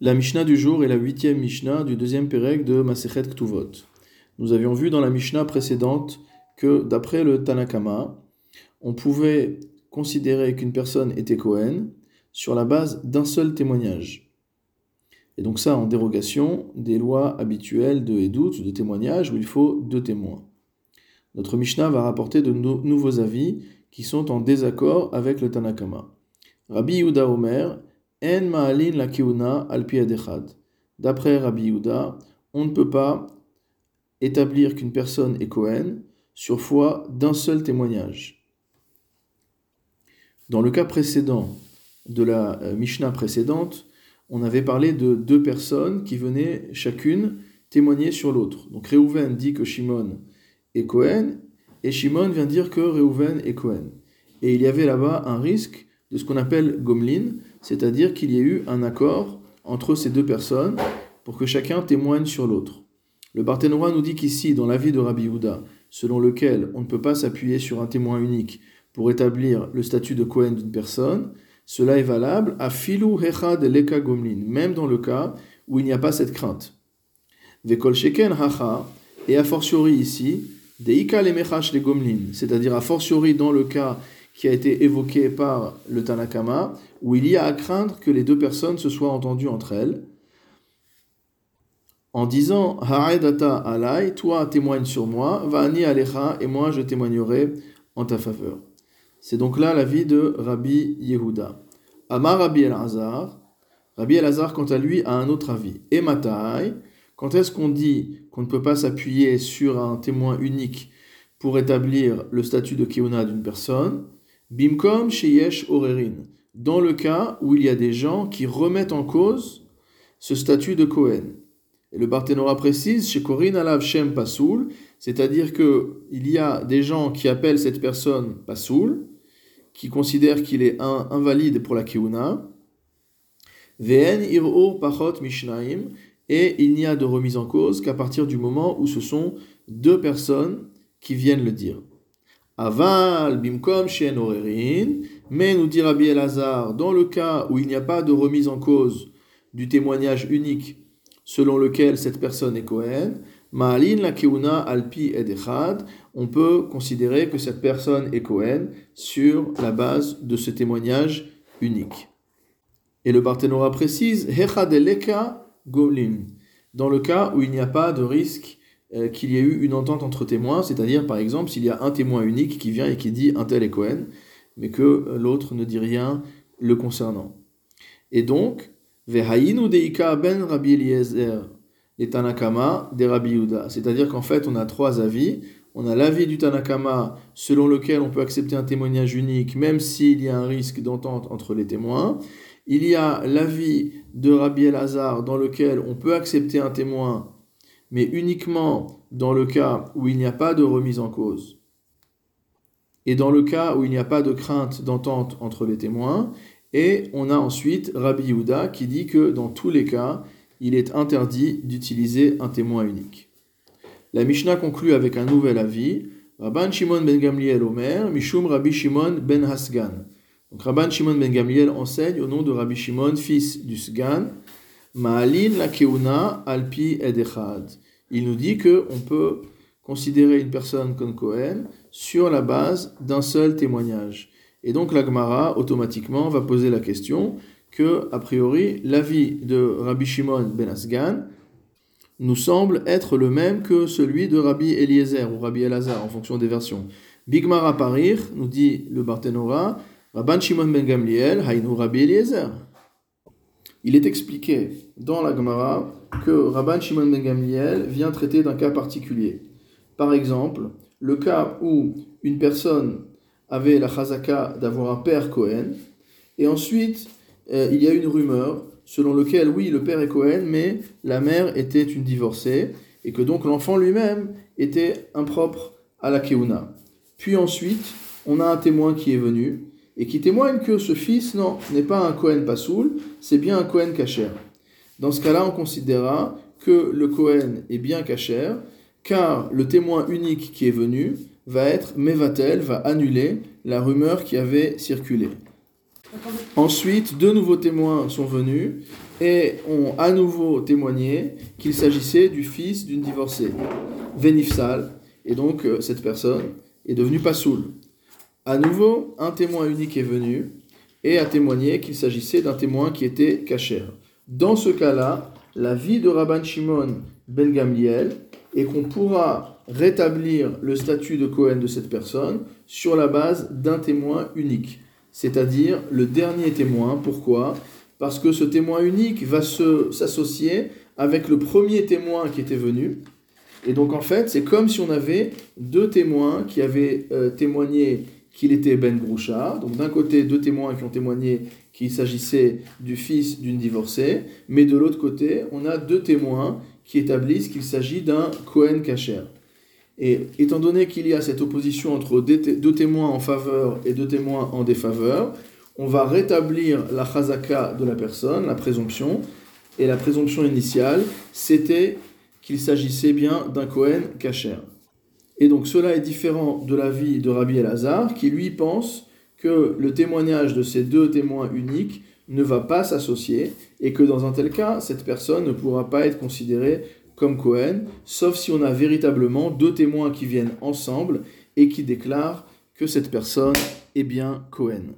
La Mishnah du jour est la huitième Mishnah du deuxième Pérec de Masechet Ktuvot. Nous avions vu dans la Mishnah précédente que d'après le Tanakama, on pouvait considérer qu'une personne était Cohen sur la base d'un seul témoignage. Et donc ça en dérogation des lois habituelles de Edout, de témoignage, où il faut deux témoins. Notre Mishnah va rapporter de nouveaux avis qui sont en désaccord avec le Tanakama. Rabbi Yuda Omer, En ma'alin la kiuna al D'après Rabbi Yuda, on ne peut pas établir qu'une personne est Cohen sur foi d'un seul témoignage. Dans le cas précédent de la euh, Mishnah précédente, on avait parlé de deux personnes qui venaient chacune témoigner sur l'autre. Donc Reuven dit que Shimon est Cohen, et Shimon vient dire que Reuven est Cohen. Et il y avait là-bas un risque de ce qu'on appelle Gomlin, c'est-à-dire qu'il y ait eu un accord entre ces deux personnes pour que chacun témoigne sur l'autre. Le Barthénois nous dit qu'ici, dans l'avis de Rabbi Houda, selon lequel on ne peut pas s'appuyer sur un témoin unique pour établir le statut de Cohen d'une personne, cela est valable à filou hechad leka gomlin, même dans le cas où il n'y a pas cette crainte. Vekol sheken hacha, et a fortiori ici, deika le gomlin, c'est-à-dire a fortiori dans le cas qui a été évoqué par le Tanakama, où il y a à craindre que les deux personnes se soient entendues entre elles, en disant Ha'edata alai, toi témoigne sur moi, Va'ani alecha, et moi je témoignerai en ta faveur. C'est donc là l'avis de Rabbi Yehuda. Amar Rabbi El-Hazar, Rabbi El-Hazar, quant à lui, a un autre avis. Et quand est-ce qu'on dit qu'on ne peut pas s'appuyer sur un témoin unique pour établir le statut de Keuna d'une personne? Bimkom sheyesh orerin, dans le cas où il y a des gens qui remettent en cause ce statut de Cohen. Et le Barthénora précise, chez Korin alav shem pasoul, c'est-à-dire que il y a des gens qui appellent cette personne pasoul, qui considèrent qu'il est invalide pour la keuna, ve'en ir'ur pachot mishnaim, et il n'y a de remise en cause qu'à partir du moment où ce sont deux personnes qui viennent le dire. Aval bimkom shen orerin, mais nous dit Rabbi Elazar, dans le cas où il n'y a pas de remise en cause du témoignage unique selon lequel cette personne est Kohen, ma'alin la keuna alpi edechad, on peut considérer que cette personne est Kohen sur la base de ce témoignage unique. Et le Barthénora précise, hechadeleka golin, dans le cas où il n'y a pas de risque euh, qu'il y ait eu une entente entre témoins, c'est-à-dire par exemple s'il y a un témoin unique qui vient et qui dit un tel est Cohen, mais que l'autre ne dit rien le concernant. Et donc, Vehainu deika ben Rabbi Eliezer et Tanakama de Rabbi Yuda. C'est-à-dire qu'en fait, on a trois avis. On a l'avis du Tanakama selon lequel on peut accepter un témoignage unique même s'il y a un risque d'entente entre les témoins. Il y a l'avis de Rabbi Elazar dans lequel on peut accepter un témoin mais uniquement dans le cas où il n'y a pas de remise en cause et dans le cas où il n'y a pas de crainte d'entente entre les témoins. Et on a ensuite Rabbi Yehuda qui dit que dans tous les cas, il est interdit d'utiliser un témoin unique. La Mishnah conclut avec un nouvel avis. Rabban Shimon ben Gamliel Omer, Mishum Rabbi Shimon ben Hasgan. Donc Rabban Shimon ben Gamliel enseigne au nom de Rabbi Shimon, fils du Sgan, Ma'alin la keuna alpi. Il nous dit que on peut considérer une personne comme Cohen sur la base d'un seul témoignage. Et donc la Gemara automatiquement va poser la question que, a priori, l'avis de Rabbi Shimon ben Asgan nous semble être le même que celui de Rabbi Eliezer ou Rabbi Elazar en fonction des versions. Bigmara parir, nous dit le Barthénora, Rabban Shimon ben Gamliel, Hainu Rabbi Eliezer il est expliqué dans la Gemara que Rabban Shimon ben Gamliel vient traiter d'un cas particulier. Par exemple, le cas où une personne avait la chazaka d'avoir un père Cohen, et ensuite euh, il y a une rumeur selon laquelle oui, le père est Cohen, mais la mère était une divorcée, et que donc l'enfant lui-même était impropre à la Keuna. Puis ensuite, on a un témoin qui est venu, et qui témoigne que ce fils, non, n'est pas un Kohen Pasoul, c'est bien un Kohen Kacher. Dans ce cas-là, on considérera que le Kohen est bien Kacher, car le témoin unique qui est venu va être Mevatel, va annuler la rumeur qui avait circulé. Ensuite, deux nouveaux témoins sont venus et ont à nouveau témoigné qu'il s'agissait du fils d'une divorcée, Vénifsal, et donc euh, cette personne est devenue Passoul. À nouveau, un témoin unique est venu et a témoigné qu'il s'agissait d'un témoin qui était cachère. Dans ce cas-là, la vie de Rabban Shimon ben Gamliel est qu'on pourra rétablir le statut de Cohen de cette personne sur la base d'un témoin unique, c'est-à-dire le dernier témoin. Pourquoi? Parce que ce témoin unique va s'associer avec le premier témoin qui était venu. Et donc en fait, c'est comme si on avait deux témoins qui avaient euh, témoigné qu'il était Ben Groucha. Donc d'un côté, deux témoins qui ont témoigné qu'il s'agissait du fils d'une divorcée, mais de l'autre côté, on a deux témoins qui établissent qu'il s'agit d'un Cohen Kacher. Et étant donné qu'il y a cette opposition entre deux témoins en faveur et deux témoins en défaveur, on va rétablir la chazaka de la personne, la présomption, et la présomption initiale, c'était qu'il s'agissait bien d'un Cohen Kacher. Et donc cela est différent de l'avis de Rabbi Elazar, qui lui pense que le témoignage de ces deux témoins uniques ne va pas s'associer, et que dans un tel cas, cette personne ne pourra pas être considérée comme Cohen, sauf si on a véritablement deux témoins qui viennent ensemble et qui déclarent que cette personne est bien Cohen.